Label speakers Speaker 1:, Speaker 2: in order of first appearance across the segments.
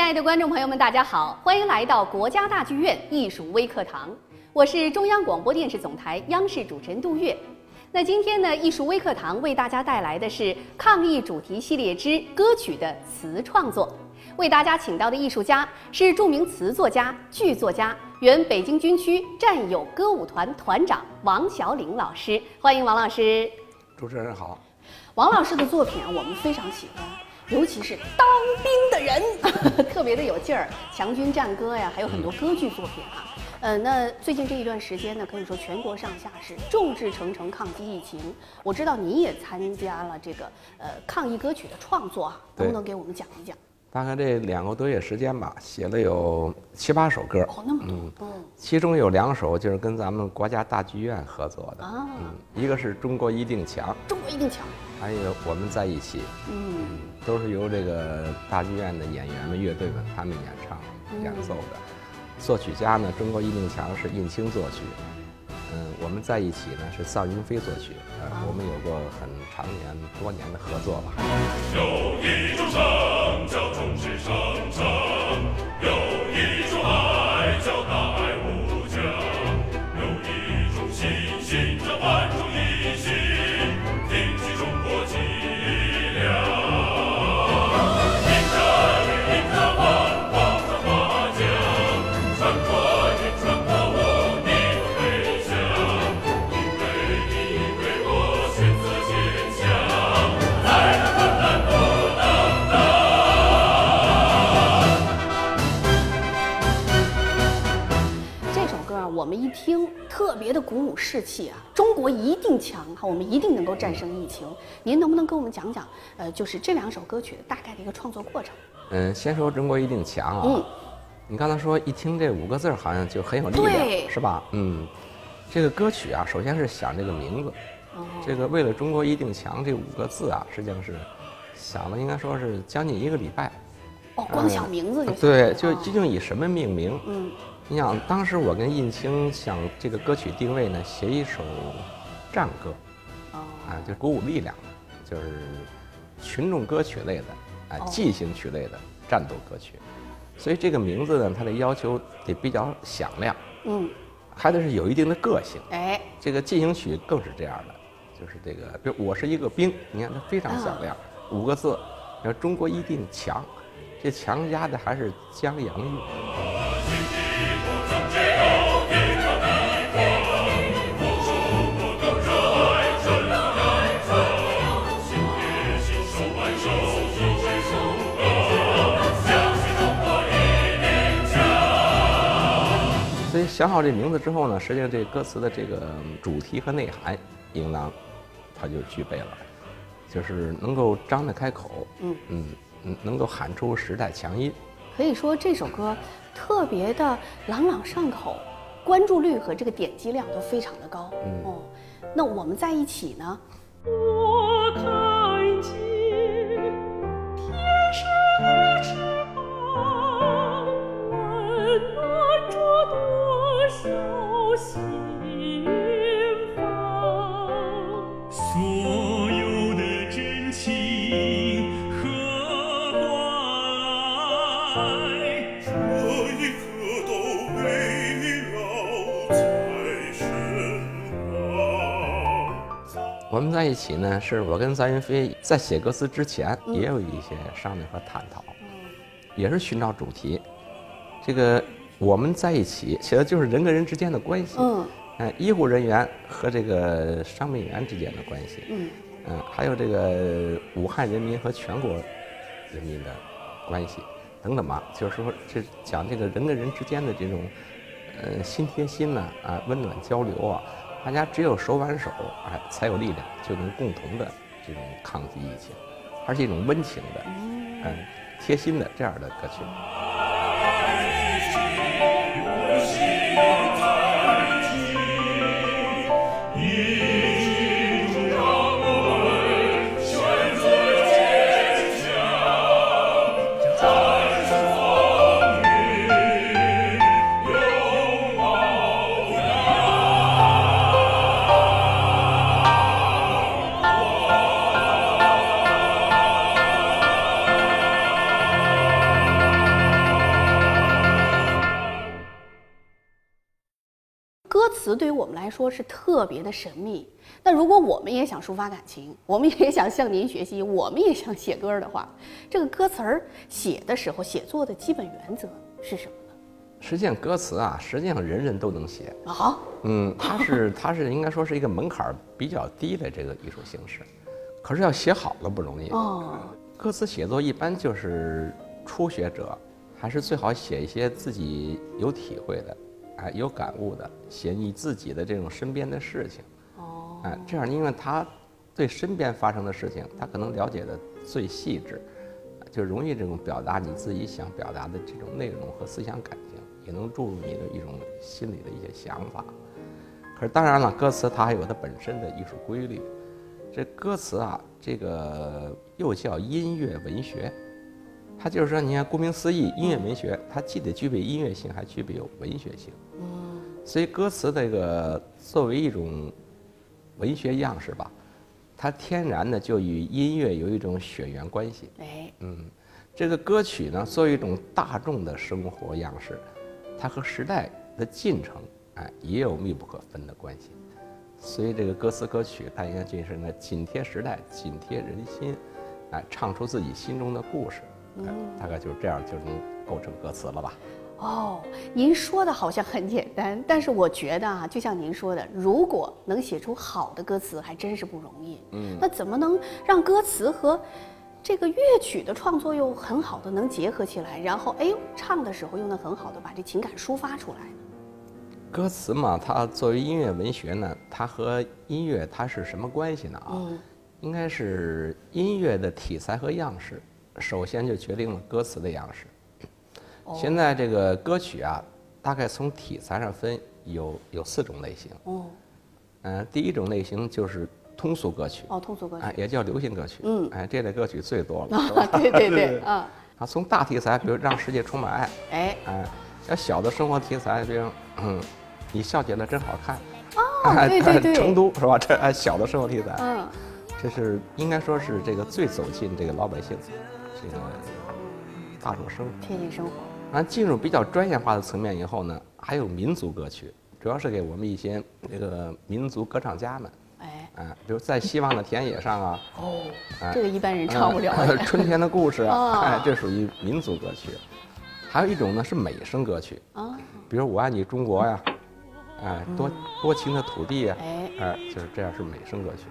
Speaker 1: 亲爱的观众朋友们，大家好，欢迎来到国家大剧院艺术微课堂，我是中央广播电视总台央视主持人杜月。那今天呢，艺术微课堂为大家带来的是抗疫主题系列之歌曲的词创作。为大家请到的艺术家是著名词作家、剧作家，原北京军区战友歌舞团团长王小岭老师。欢迎王老师。
Speaker 2: 主持人好。
Speaker 1: 王老师的作品啊，我们非常喜欢，尤其是当兵的人，特别的有劲儿，《强军战歌》呀，还有很多歌剧作品啊。呃，那最近这一段时间呢，可以说全国上下是众志成城抗击疫情。我知道你也参加了这个呃抗疫歌曲的创作啊，能不能给我们讲一讲？
Speaker 2: 大概这两个多月时间吧，写了有七八首歌。
Speaker 1: 哦，那么多。嗯。
Speaker 2: 其中有两首就是跟咱们国家大剧院合作的。啊。嗯。一个是中国一定强。
Speaker 1: 中国一定强。
Speaker 2: 还有我们在一起。嗯。都是由这个大剧院的演员们、乐队们他们演唱、演奏的。作曲家呢，中国一定强是印青作曲。嗯，我们在一起呢是臧云飞作曲。呃，我们有过很长年、多年的合作吧。有一种生叫众志成城，
Speaker 1: 我们一听特别的鼓舞士气啊！中国一定强哈，我们一定能够战胜疫情。您能不能跟我们讲讲，呃，就是这两首歌曲的大概的一个创作过程？
Speaker 2: 嗯，先说中国一定强啊。嗯。你刚才说一听这五个字好像就很有力量，是吧？嗯。这个歌曲啊，首先是想这个名字。哦。这个为了中国一定强这五个字啊，实际上是想了应该说是将近一个礼拜。
Speaker 1: 哦，光想名字就。
Speaker 2: 对，就究竟以什么命名？嗯。你想，当时我跟印青想这个歌曲定位呢，写一首战歌，啊，就鼓舞力量的，就是群众歌曲类的，啊，即兴曲类的战斗歌曲。所以这个名字呢，它的要求得比较响亮，嗯，还得是有一定的个性。哎，这个进行曲更是这样的，就是这个，比如我是一个兵，你看它非常响亮，五个字，要中国一定强，这强加的还是江洋韵。想好这名字之后呢，实际上这歌词的这个主题和内涵，应当它就具备了，就是能够张得开口，嗯嗯嗯，能够喊出时代强音。
Speaker 1: 可以说这首歌特别的朗朗上口，关注率和这个点击量都非常的高。哦，那我们在一起呢？我
Speaker 2: 们在一起呢，是我跟臧云飞在写歌词之前也有一些商量和探讨，也是寻找主题。这个我们在一起写的就是人跟人之间的关系，嗯，医护人员和这个伤病员之间的关系，嗯，嗯，还有这个武汉人民和全国人民的关系等等吧，就是说这讲这个人跟人之间的这种，呃，心贴心呐，啊，温暖交流啊。大家只有手挽手，哎，才有力量，就能共同的这种抗击疫情，而且一种温情的，嗯，贴心的这样的歌曲。
Speaker 1: 来说是特别的神秘。那如果我们也想抒发感情，我们也想向您学习，我们也想写歌的话，这个歌词儿写的时候，写作的基本原则是什么呢？
Speaker 2: 实际上，歌词啊，实际上人人都能写。
Speaker 1: 啊，
Speaker 2: 嗯，它是它是应该说是一个门槛比较低的这个艺术形式，可是要写好了不容易。
Speaker 1: 哦，
Speaker 2: 歌词写作一般就是初学者，还是最好写一些自己有体会的，哎，有感悟的，写你自己的这种身边的事情。
Speaker 1: 哦，
Speaker 2: 哎，这样因为他对身边发生的事情，他可能了解的最细致，就容易这种表达你自己想表达的这种内容和思想感情，也能注入你的一种心里的一些想法。可是当然了，歌词它还有它本身的艺术规律。这歌词啊，这个又叫音乐文学，它就是说，你看顾名思义，音乐文学，它既得具备音乐性，还具备有文学性。
Speaker 1: 嗯，
Speaker 2: 所以歌词这个作为一种文学样式吧，它天然的就与音乐有一种血缘关系。
Speaker 1: 哎，
Speaker 2: 嗯，这个歌曲呢，作为一种大众的生活样式，它和时代的进程，哎，也有密不可分的关系。所以这个歌词歌曲，它应该就是呢紧贴时代、紧贴人心，哎，唱出自己心中的故事，哎，大概就是这样就能构成歌词了吧。
Speaker 1: 哦，您说的好像很简单，但是我觉得啊，就像您说的，如果能写出好的歌词，还真是不容易。
Speaker 2: 嗯，
Speaker 1: 那怎么能让歌词和这个乐曲的创作又很好的能结合起来，然后哎呦唱的时候又能很好的把这情感抒发出来呢？
Speaker 2: 歌词嘛，它作为音乐文学呢，它和音乐它是什么关系呢？啊，
Speaker 1: 嗯
Speaker 2: 应该是音乐的题材和样式，首先就决定了歌词的样式。
Speaker 1: 哦。
Speaker 2: 现在这个歌曲啊，大概从题材上分有有四种类型。
Speaker 1: 哦。
Speaker 2: 嗯、第一种类型就是通俗歌曲，
Speaker 1: 哦，通俗歌曲。
Speaker 2: 哎，也叫流行歌曲。
Speaker 1: 嗯。
Speaker 2: 哎，这类歌曲最多了，
Speaker 1: 啊，对对
Speaker 2: 对
Speaker 1: 对，啊，
Speaker 2: 啊，从大题材，比如让世界充满爱，
Speaker 1: 哎，
Speaker 2: 哎，要小的生活题材，比如嗯，你笑起来真好看。
Speaker 1: 哦，对对对，
Speaker 2: 成都是吧？这哎小的生活题材，
Speaker 1: 嗯，
Speaker 2: 这是应该说是这个最走进这个老百姓这个大众生活。
Speaker 1: 贴近生活，
Speaker 2: 啊，进入比较专业化的层面以后呢，还有民族歌曲，主要是给我们一些这个民族歌唱家们，
Speaker 1: 哎，
Speaker 2: 啊，比如在希望的田野上啊，
Speaker 1: 哦，
Speaker 2: 哎
Speaker 1: 这个一般人唱不了
Speaker 2: 呃春天的故事
Speaker 1: 哦
Speaker 2: 啊，哎，这属于民族歌曲。还有一种呢是美声歌曲，
Speaker 1: 啊，
Speaker 2: 比如我爱你中国呀，哎，多多情的土地呀，
Speaker 1: 哎，
Speaker 2: 哎，就是这样是美声歌曲。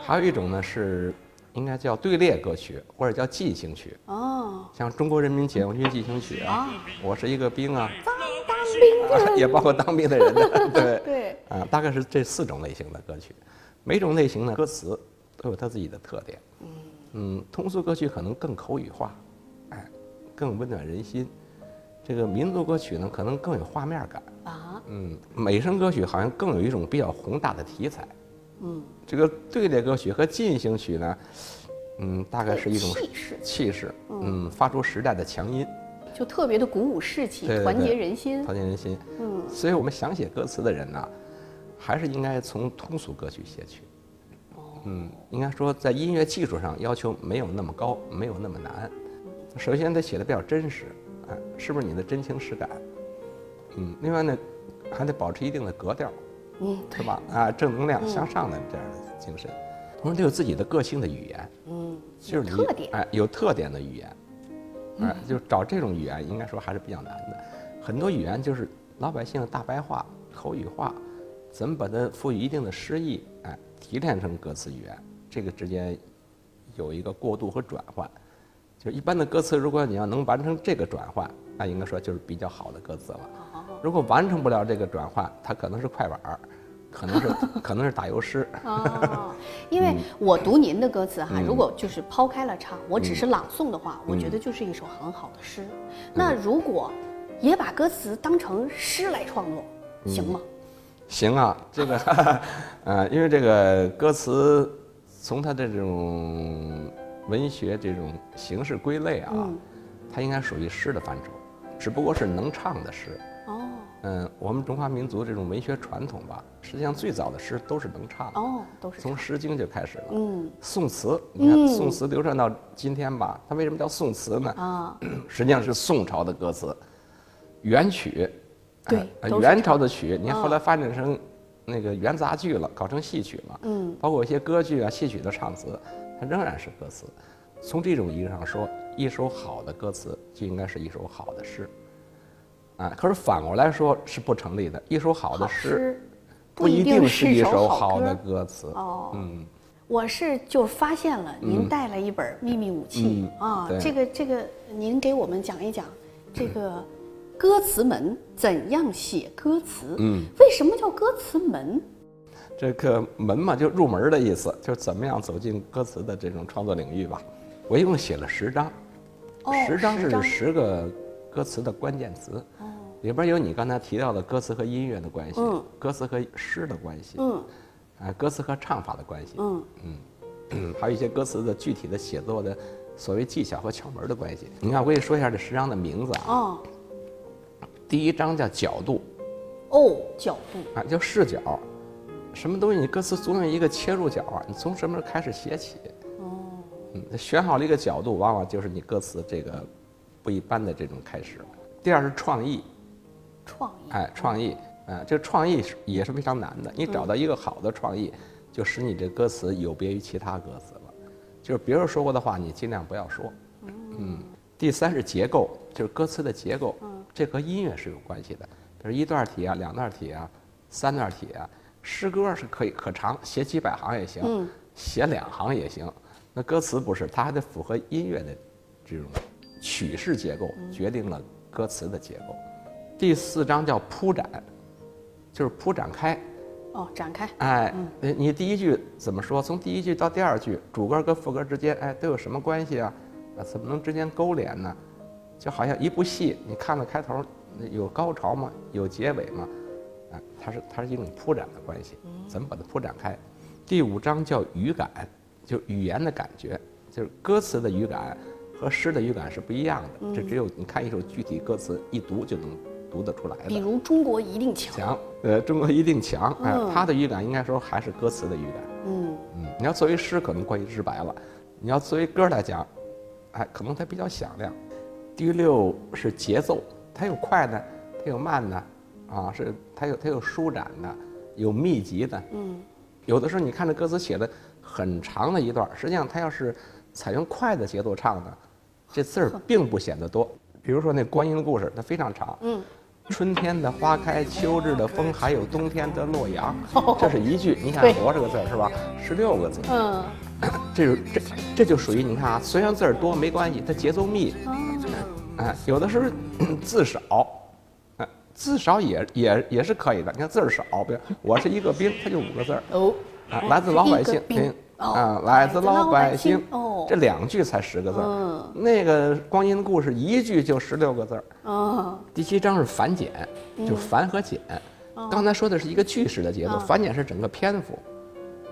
Speaker 2: 还有一种呢是应该叫队列歌曲或者叫进行曲，
Speaker 1: 哦，
Speaker 2: 像《中国人民解放军进行曲》啊，
Speaker 1: 啊，
Speaker 2: 我是一个兵啊，
Speaker 1: 当兵的
Speaker 2: 啊也包括当兵的人的，对，
Speaker 1: 对，
Speaker 2: 啊，大概是这四种类型的歌曲，每种类型的歌词都有它自己的特点。嗯，通俗歌曲可能更口语化，哎，更温暖人心。这个民族歌曲呢，可能更有画面感。
Speaker 1: 啊，
Speaker 2: 嗯，美声歌曲好像更有一种比较宏大的题材。
Speaker 1: 嗯，
Speaker 2: 这个队列歌曲和进行曲呢，嗯，大概是一种
Speaker 1: 气势，
Speaker 2: 气势，嗯，发出时代的强音，
Speaker 1: 就特别的鼓舞士气，
Speaker 2: 对对
Speaker 1: 团结人心，
Speaker 2: 团结人心。
Speaker 1: 嗯，
Speaker 2: 所以我们想写歌词的人呢，还是应该从通俗歌曲写起。嗯，应该说在音乐技术上要求没有那么高，没有那么难。首先得写的比较真实，哎，是不是你的真情实感？嗯，另外呢，还得保持一定的格调，
Speaker 1: 嗯，
Speaker 2: 是吧？啊，正能量向上的这样的精神，同时得有自己的个性的语言，
Speaker 1: 嗯，
Speaker 2: 就是
Speaker 1: 特点，
Speaker 2: 哎，有特点的语言，哎，就找这种语言，应该说还是比较难的。很多语言就是老百姓的大白话、口语化，怎么把它赋予一定的诗意，哎，提炼成歌词语言，这个之间有一个过渡和转换。就是一般的歌词，如果你要能完成这个转换，那应该说就是比较好的歌词了。
Speaker 1: 哦，
Speaker 2: 如果完成不了这个转换，它可能是快板儿，可能是 可能是打油诗。
Speaker 1: 哦，因为我读您的歌词哈，
Speaker 2: 嗯
Speaker 1: 如果就是抛开了唱，我只是朗诵的话，我觉得就是一首很好的诗。那如果也把歌词当成诗来创作，行吗？
Speaker 2: 行啊，这个，呃，因为这个歌词从它的这种文学这种形式归类啊，
Speaker 1: 嗯
Speaker 2: 它应该属于诗的范畴，只不过是能唱的诗。
Speaker 1: 哦
Speaker 2: 嗯，我们中华民族这种文学传统吧，实际上最早的诗都是能唱的，
Speaker 1: 哦，都是
Speaker 2: 从《诗经》就开始了。
Speaker 1: 嗯。
Speaker 2: 宋词，你看
Speaker 1: 嗯。
Speaker 2: 宋词流传到今天吧，它为什么叫宋词呢？
Speaker 1: 啊。
Speaker 2: 实际上是宋朝的歌词，元曲
Speaker 1: 对
Speaker 2: 元朝的曲，你看
Speaker 1: 嗯
Speaker 2: 后来发展成那个元杂剧了，搞成戏曲了，
Speaker 1: 嗯，
Speaker 2: 包括一些歌剧啊、戏曲的唱词，它仍然是歌词。从这种意义上说，一首好的歌词就应该是一首好的诗。啊，可是反过来说是不成立的，一首好的诗
Speaker 1: 诗
Speaker 2: 不一定是一首
Speaker 1: 好
Speaker 2: 好的
Speaker 1: 歌
Speaker 2: 歌词。
Speaker 1: 哦。
Speaker 2: 嗯，
Speaker 1: 我是就发现了您带了一本《秘密武器》啊，这个这个，您给我们讲一讲这个歌词门怎样写歌词？
Speaker 2: 嗯，
Speaker 1: 为什么叫歌词门？
Speaker 2: 这个门嘛，就入门的意思，就是怎么样走进歌词的这种创作领域吧。我一共写了十章，
Speaker 1: 哦，
Speaker 2: 十章是
Speaker 1: 十
Speaker 2: 个歌词的关键词，里边有你刚才提到的歌词和音乐的关系，
Speaker 1: 嗯
Speaker 2: 歌词和诗的关系，
Speaker 1: 嗯
Speaker 2: 啊，歌词和唱法的关系，
Speaker 1: 嗯
Speaker 2: 嗯，还有一些歌词的具体的写作的所谓技巧和窍门的关系。你看，我给你说一下这十章的名字啊。
Speaker 1: 哦
Speaker 2: 第一章叫角度，
Speaker 1: 哦，角度
Speaker 2: 啊，叫视角。什么东西你歌词总有一个切入角啊，你从什么时候开始写起？
Speaker 1: 哦
Speaker 2: 嗯，选好了一个角度，往往就是你歌词这个不一般的这种开始。第二是创意，
Speaker 1: 创意
Speaker 2: 哎，创意，啊，这个创意是也是非常难的。你找到一个好的创意，就使你这歌词有别于其他歌词了。就是别人说过的话，你尽量不要说。嗯。第三是结构，就是歌词的结构，这和音乐是有关系的。比如一段体啊，两段体啊，三段体啊。诗歌是可以可长，写几百行也行，
Speaker 1: 嗯
Speaker 2: 写两行也行。那歌词不是，它还得符合音乐的这种曲式结构，决定了歌词的结构。第四章叫铺展，就是铺展开。
Speaker 1: 哦，展开
Speaker 2: 哎，呃你第一句怎么说？从第一句到第二句，主歌跟副歌之间，哎，都有什么关系啊？啊，怎么能之间勾连呢？就好像一部戏，你看了开头有高潮吗？有结尾吗？啊，它是它是一种铺展的关系，怎么把它铺展开？第五章叫语感，就语言的感觉，就是歌词的语感和诗的语感是不一样的。这只有你看一首具体歌词一读就能读得出来的。
Speaker 1: 比如中国一定强。
Speaker 2: 强，呃，中国一定强，哎、
Speaker 1: 嗯
Speaker 2: 它的语感应该说还是歌词的语感。
Speaker 1: 嗯
Speaker 2: 嗯，你要作为诗可能过于直白了，你要作为歌来讲，哎，可能它比较响亮。第六是节奏，它有快的，它有慢的，啊，是它有它有舒展的，有密集的。
Speaker 1: 嗯
Speaker 2: 有的时候你看这歌词写的很长的一段，实际上它要是采用快的节奏唱的，这字儿并不显得多。比如说那观音的故事，它非常长。
Speaker 1: 嗯，
Speaker 2: 春天的花开，秋日的风，还有冬天的洛阳，
Speaker 1: 哦。
Speaker 2: 这是一句。你想
Speaker 1: 对
Speaker 2: 活这个字儿是吧？十六个字，
Speaker 1: 嗯。
Speaker 2: 这是这这就属于你看啊，虽然字儿多没关系，它节奏密。
Speaker 1: 哦。
Speaker 2: 哎，有的时候字少，哎，字少也也也是可以的。你看字儿少，比如我是一个兵，它就五个字儿。
Speaker 1: 哦。
Speaker 2: 啊，来自老百姓啊，来自老百姓，
Speaker 1: 哦
Speaker 2: 这两句才十个字儿。
Speaker 1: 嗯。
Speaker 2: 那个光阴的故事一句就十六个字儿。
Speaker 1: 哦
Speaker 2: 第七章是繁简，就繁和简。刚才说的是一个句式的节奏，
Speaker 1: 嗯。
Speaker 2: 繁简是整个篇幅。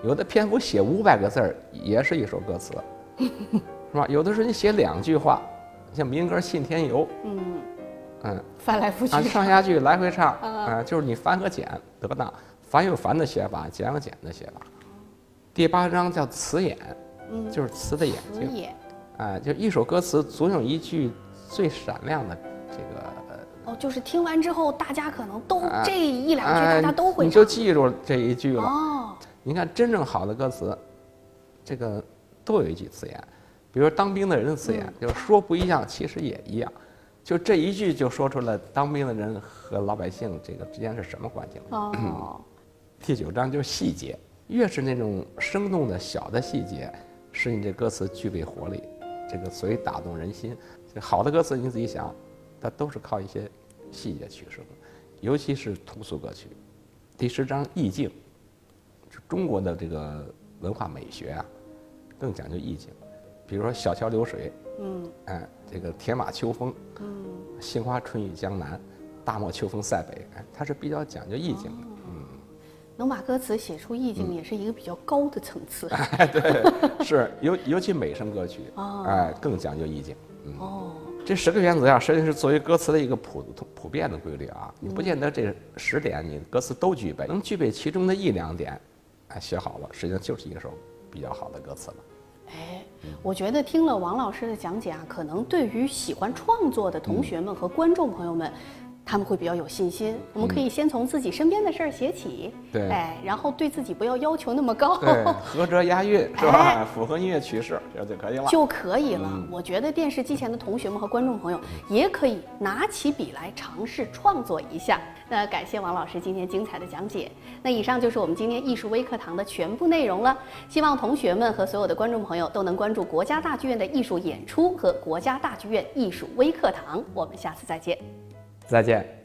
Speaker 2: 有的篇幅写五百个字儿也是一首歌词，是吧？有的时候你写两句话，像民歌《信天游》，
Speaker 1: 嗯，
Speaker 2: 嗯，
Speaker 1: 翻来覆去。
Speaker 2: 按上下句来回唱，
Speaker 1: 嗯。
Speaker 2: 啊，就是你繁和简得当，繁有繁的写法，简有简的写法。第八章叫词眼，
Speaker 1: 嗯。
Speaker 2: 就是词的眼睛，
Speaker 1: 词眼。
Speaker 2: 哎，就一首歌词总有一句最闪亮的这个
Speaker 1: 哦，就是听完之后，大家可能都
Speaker 2: 哎
Speaker 1: 这一两句
Speaker 2: 哎
Speaker 1: 大家都会
Speaker 2: 你就记住这一句了。
Speaker 1: 哦，
Speaker 2: 你看，真正好的歌词，这个都有一句词眼，比如当兵的人的词
Speaker 1: 嗯。
Speaker 2: 眼，就是说不一样，其实也一样，就这一句就说出了当兵的人和老百姓这个之间是什么关系了。
Speaker 1: 哦，
Speaker 2: 第九章就是细节，越是那种生动的小的细节，使你这歌词具备活力，这个所以打动人心。这好的歌词你自己想，它都是靠一些细节取胜，尤其是通俗歌曲。第十章意境，就中国的这个文化美学啊，更讲究意境。比如说小桥流水，
Speaker 1: 嗯
Speaker 2: 哎，这个铁马秋风，
Speaker 1: 嗯，
Speaker 2: 杏花春雨江南，大漠秋风塞北，哎，它是比较讲究意境的。
Speaker 1: 能把歌词写出意
Speaker 2: 嗯
Speaker 1: 境，也是一个比较高的层次。
Speaker 2: 哎，对，是尤尤其美声歌曲，
Speaker 1: 哦
Speaker 2: 哎，更讲究意境。嗯，
Speaker 1: 哦，
Speaker 2: 这十个原则呀，实际上是作为歌词的一个普普遍的规律啊。你不见得这十点你歌词都具备，能具备其中的一两点，哎，写好了，实际上就是一首比较好的歌词了。
Speaker 1: 哎，我觉得听了王老师的讲解啊，可能对于喜欢创作的同学们和观众朋友们，他们会比较有信心。我们可以先从自己身边的事儿写起，
Speaker 2: 对
Speaker 1: 哎，然后对自己不要要求那么高，
Speaker 2: 对，合辙押韵是吧？
Speaker 1: 哎
Speaker 2: 符合音乐趋势，这就可以了。
Speaker 1: 就可以了。
Speaker 2: 嗯
Speaker 1: 我觉得电视机前的同学们和观众朋友也可以拿起笔来尝试创作一下。那感谢王老师今天精彩的讲解。那以上就是我们今天艺术微课堂的全部内容了。希望同学们和所有的观众朋友都能关注国家大剧院的艺术演出和国家大剧院艺术微课堂。我们下次再见。
Speaker 2: 再见。